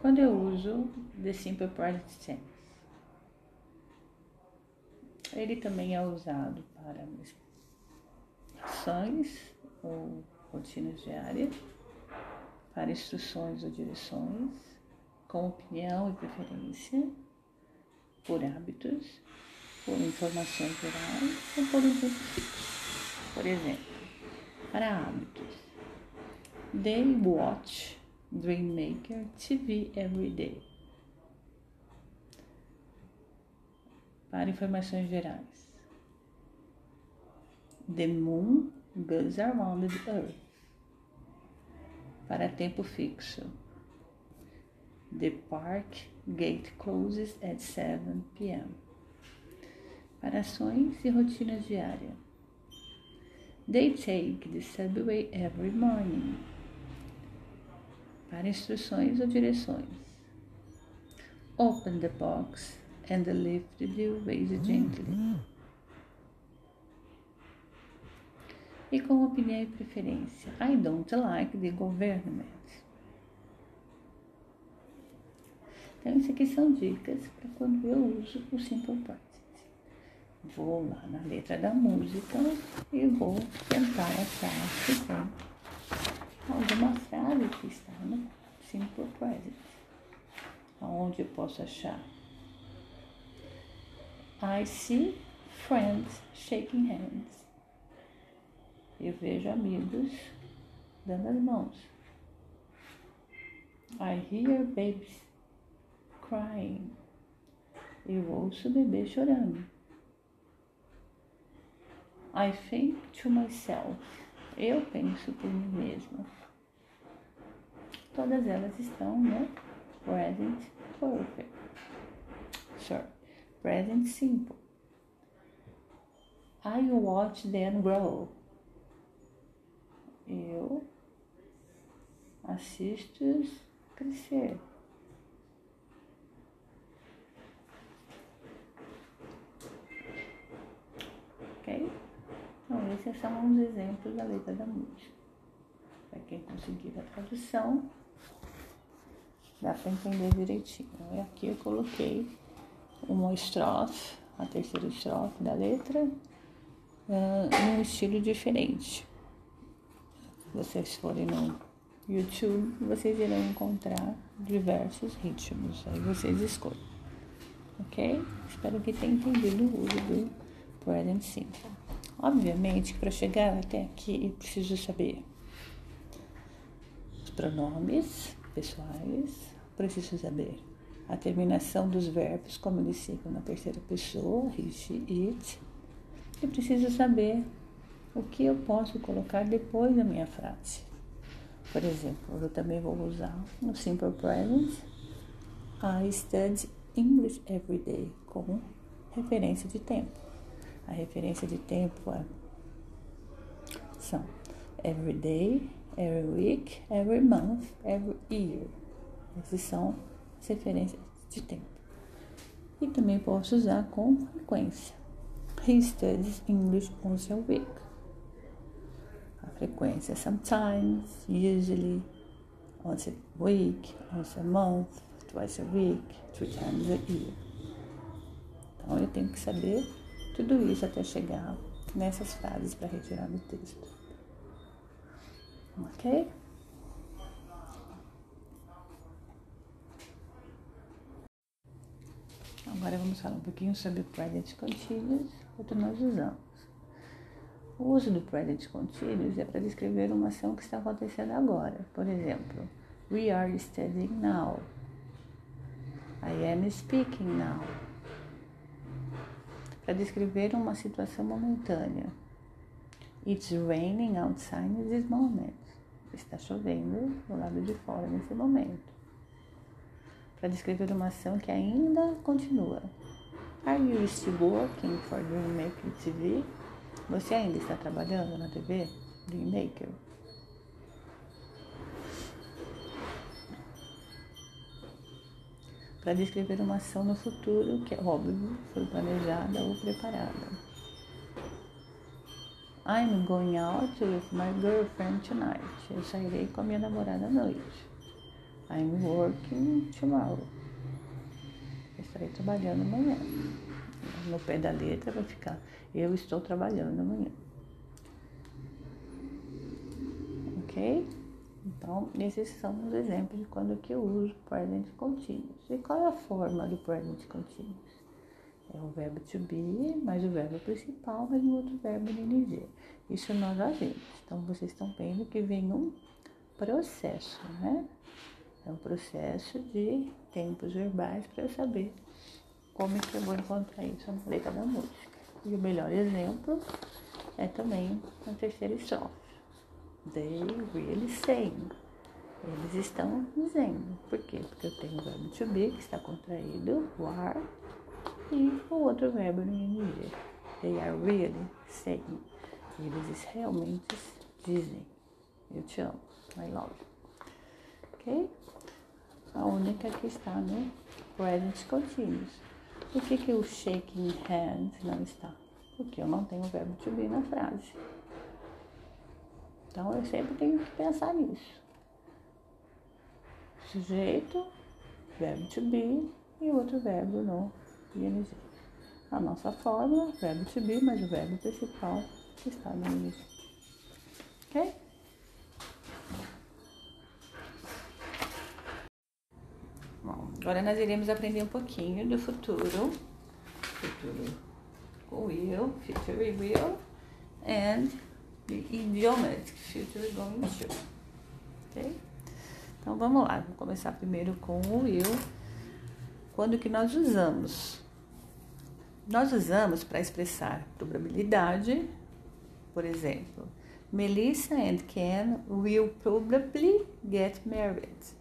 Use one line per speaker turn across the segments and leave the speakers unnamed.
Quando eu uso The Simple Present Tense, ele também é usado para ações ou rotinas diárias, para instruções ou direções, com opinião e preferência, por hábitos, por informações gerais ou por um. Por exemplo, para hábitos, they watch Dreammaker TV every day. Para informações gerais, the moon goes around the earth. Para tempo fixo, the park gate closes at 7 p.m. Para ações e rotinas diárias. They take the subway every morning. Para instruções ou direções. Open the box and lift the vase gently. E com opinião e preferência. I don't like the government. Então, isso aqui são dicas para quando eu uso o Simple Present. Vou lá na letra da música e vou tentar achar se tem frase que está no Simple Present. Aonde eu posso achar? I see friends shaking hands. Eu vejo amigos dando as mãos. I hear babies crying. Eu ouço o bebê chorando. I think to myself. Eu penso por mim mesma. Todas elas estão no present perfect. Sorry. Present simple. I watch them grow. Eu assisto crescer. Ok? Então, esses são uns exemplos da letra da música. Para quem conseguir a tradução, dá para entender direitinho. E aqui eu coloquei uma estrofe, a terceira estrofe da letra, uh, num estilo diferente. Se vocês forem no YouTube, vocês irão encontrar diversos ritmos. Aí vocês escolhem. Ok? Espero que tenham entendido o uso do present simple. Obviamente que para chegar até aqui eu preciso saber os pronomes pessoais, preciso saber a terminação dos verbos, como eles ficam na terceira pessoa, he, it. E preciso saber o que eu posso colocar depois da minha frase. Por exemplo, eu também vou usar no Simple Present I study English every day como referência de tempo. A referência de tempo é, são every day, every week, every month, every year. Esses são as referências de tempo. E também posso usar com frequência. He studies English once a week. A frequência sometimes, usually, once a week, once a month, twice a week, three times a year. Então eu tenho que saber tudo isso até chegar nessas frases para retirar do texto. Ok? Agora vamos falar um pouquinho sobre o present continuous, que nós usamos. O uso do present continuous é para descrever uma ação que está acontecendo agora. Por exemplo, we are studying now. I am speaking now. Para descrever uma situação momentânea. It's raining outside this moment. Está chovendo do lado de fora nesse momento para descrever uma ação que ainda continua. Are you still working for Dreammaker TV? Você ainda está trabalhando na TV Dreammaker? Para descrever uma ação no futuro que, é óbvio, foi planejada ou preparada. I'm going out with my girlfriend tonight. Eu sairei com a minha namorada à noite. I'm working tomorrow. Eu estarei trabalhando amanhã. No pé da letra vai ficar eu estou trabalhando amanhã. Ok? Então, esses são os exemplos de quando que eu uso present continuous. E qual é a forma do present continuous? É o verbo to be, mais o verbo principal, mais o outro verbo no NG. Isso nós já vimos. Então, vocês estão vendo que vem um processo, né? É um processo de tempos verbais para eu saber como é que eu vou encontrar isso na letra da música. E o melhor exemplo é também a terceira estrofe. They really saying. Eles estão dizendo. Por quê? Porque eu tenho o verbo to be, que está contraído, o are, e o outro verbo no ing. They are really saying. Eles realmente dizem. Eu te amo. I love you. Ok? A única que está no present continuous. Por que, que o shaking hands não está? Porque eu não tenho o verbo to be na frase. Então eu sempre tenho que pensar nisso. Sujeito, verbo to be e outro verbo no ing. A nossa fórmula, verbo to be, mas o verbo principal está no ing. Ok? Agora nós iremos aprender um pouquinho do futuro. Futuro will, future will, and the idiomatic future going to. Ok? Então vamos lá, vamos começar primeiro com o will. Quando que nós usamos? Nós usamos para expressar probabilidade, por exemplo, Melissa and Ken will probably get married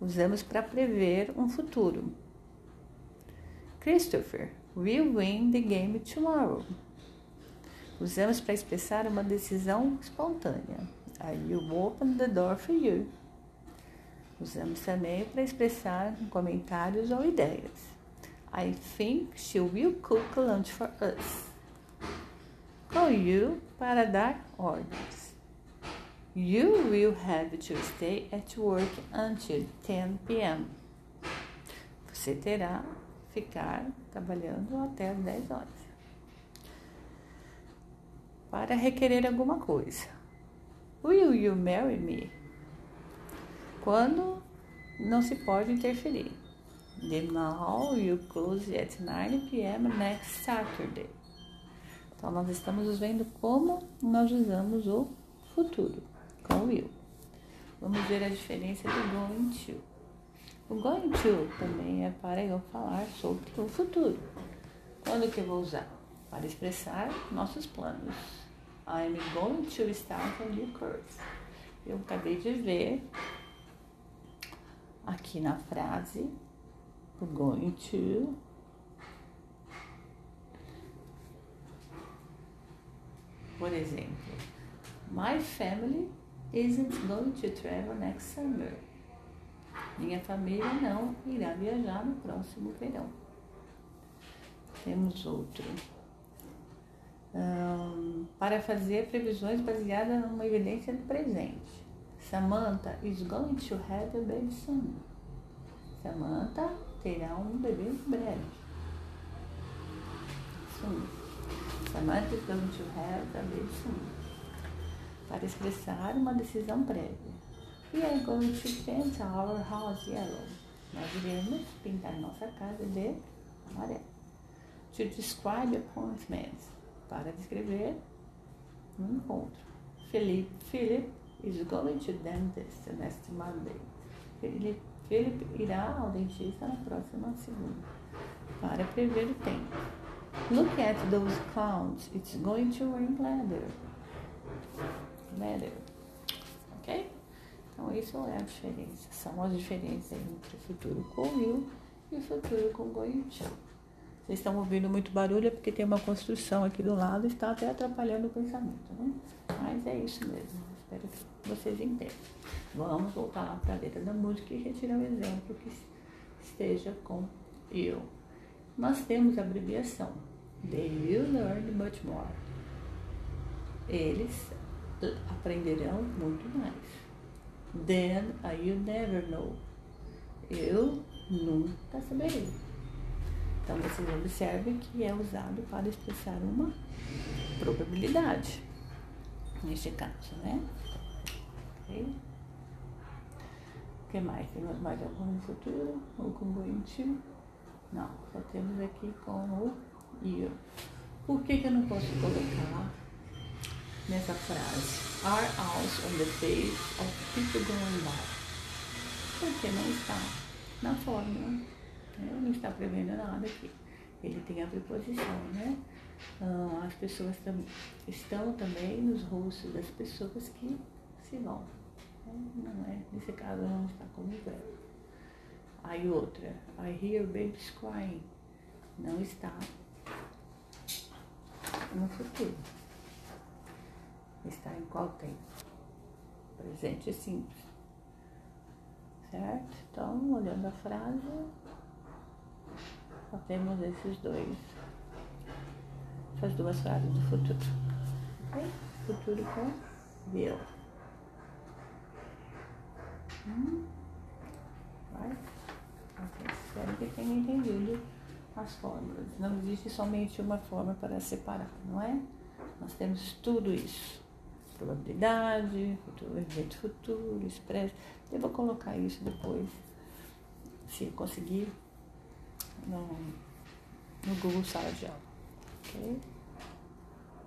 usamos para prever um futuro. Christopher will win the game tomorrow. Usamos para expressar uma decisão espontânea. I will open the door for you. Usamos também para expressar comentários ou ideias. I think she will cook lunch for us. Call you para dar ordens. You will have to stay at work until 10 p.m. Você terá ficar trabalhando até as 10 horas. Para requerer alguma coisa. Will you marry me? Quando não se pode interferir. The mall will close at 9 p.m. next Saturday. Então, nós estamos vendo como nós usamos o futuro com will. Vamos ver a diferença do going to. O going to também é para eu falar sobre o futuro. Quando que eu vou usar? Para expressar nossos planos. I'm going to start a new course. Eu acabei de ver aqui na frase o going to por exemplo, my family isn't going to travel next summer. Minha família não irá viajar no próximo verão. Temos outro. Um, para fazer previsões baseadas numa evidência do presente. Samantha is going to have a baby soon. Samantha terá um bebê em breve. Soon. Samantha is going to have a baby soon para expressar uma decisão prévia. We are going to paint our house yellow. Nós iremos pintar nossa casa de amarelo. To describe appointments. Para descrever um encontro. Philip, Philip is going to dentist next Monday. Philip, Philip irá ao dentista na próxima segunda. Para prever o tempo. Look at those clouds. It's going to rain later matter. Ok? Então, isso é a diferença. São as diferenças entre o futuro com will e o futuro com going to. Vocês estão ouvindo muito barulho é porque tem uma construção aqui do lado e está até atrapalhando o pensamento, né? Mas é isso mesmo. Espero que vocês entendam. Vamos voltar lá para a letra da música e retirar o exemplo que esteja com eu. Nós temos a abreviação. They will learn much more. Eles aprenderão muito mais. Then uh, you never know. Eu nunca saberei. Então vocês observem que é usado para expressar uma probabilidade. Neste caso, né? Ok? O que mais? Tem mais algum no futuro? Ou com going to? Não, só temos aqui com o you. Por que, que eu não posso colocar nessa frase? Are out on the face of people going by. Porque não está na fórmula. Né? Não está prevendo nada aqui. Ele tem a preposição, né? Ah, as pessoas tam estão também nos rostos das pessoas que se vão. Não é, nesse caso não está como verbo. Aí outra, I hear babies crying. Não está no futuro. Está em qual tempo? Presente simples. Certo? Então, olhando a frase, temos esses dois. Essas duas frases do futuro. Futuro com will. Hum? Right? Ok, espero que tenha entendido as fórmulas. Não existe somente uma forma para separar, não é? Nós temos tudo isso. Probabilidade, futuro, evento futuro, expresso. Eu vou colocar isso depois, se eu conseguir, no, no Google Sala de Aula. Ok?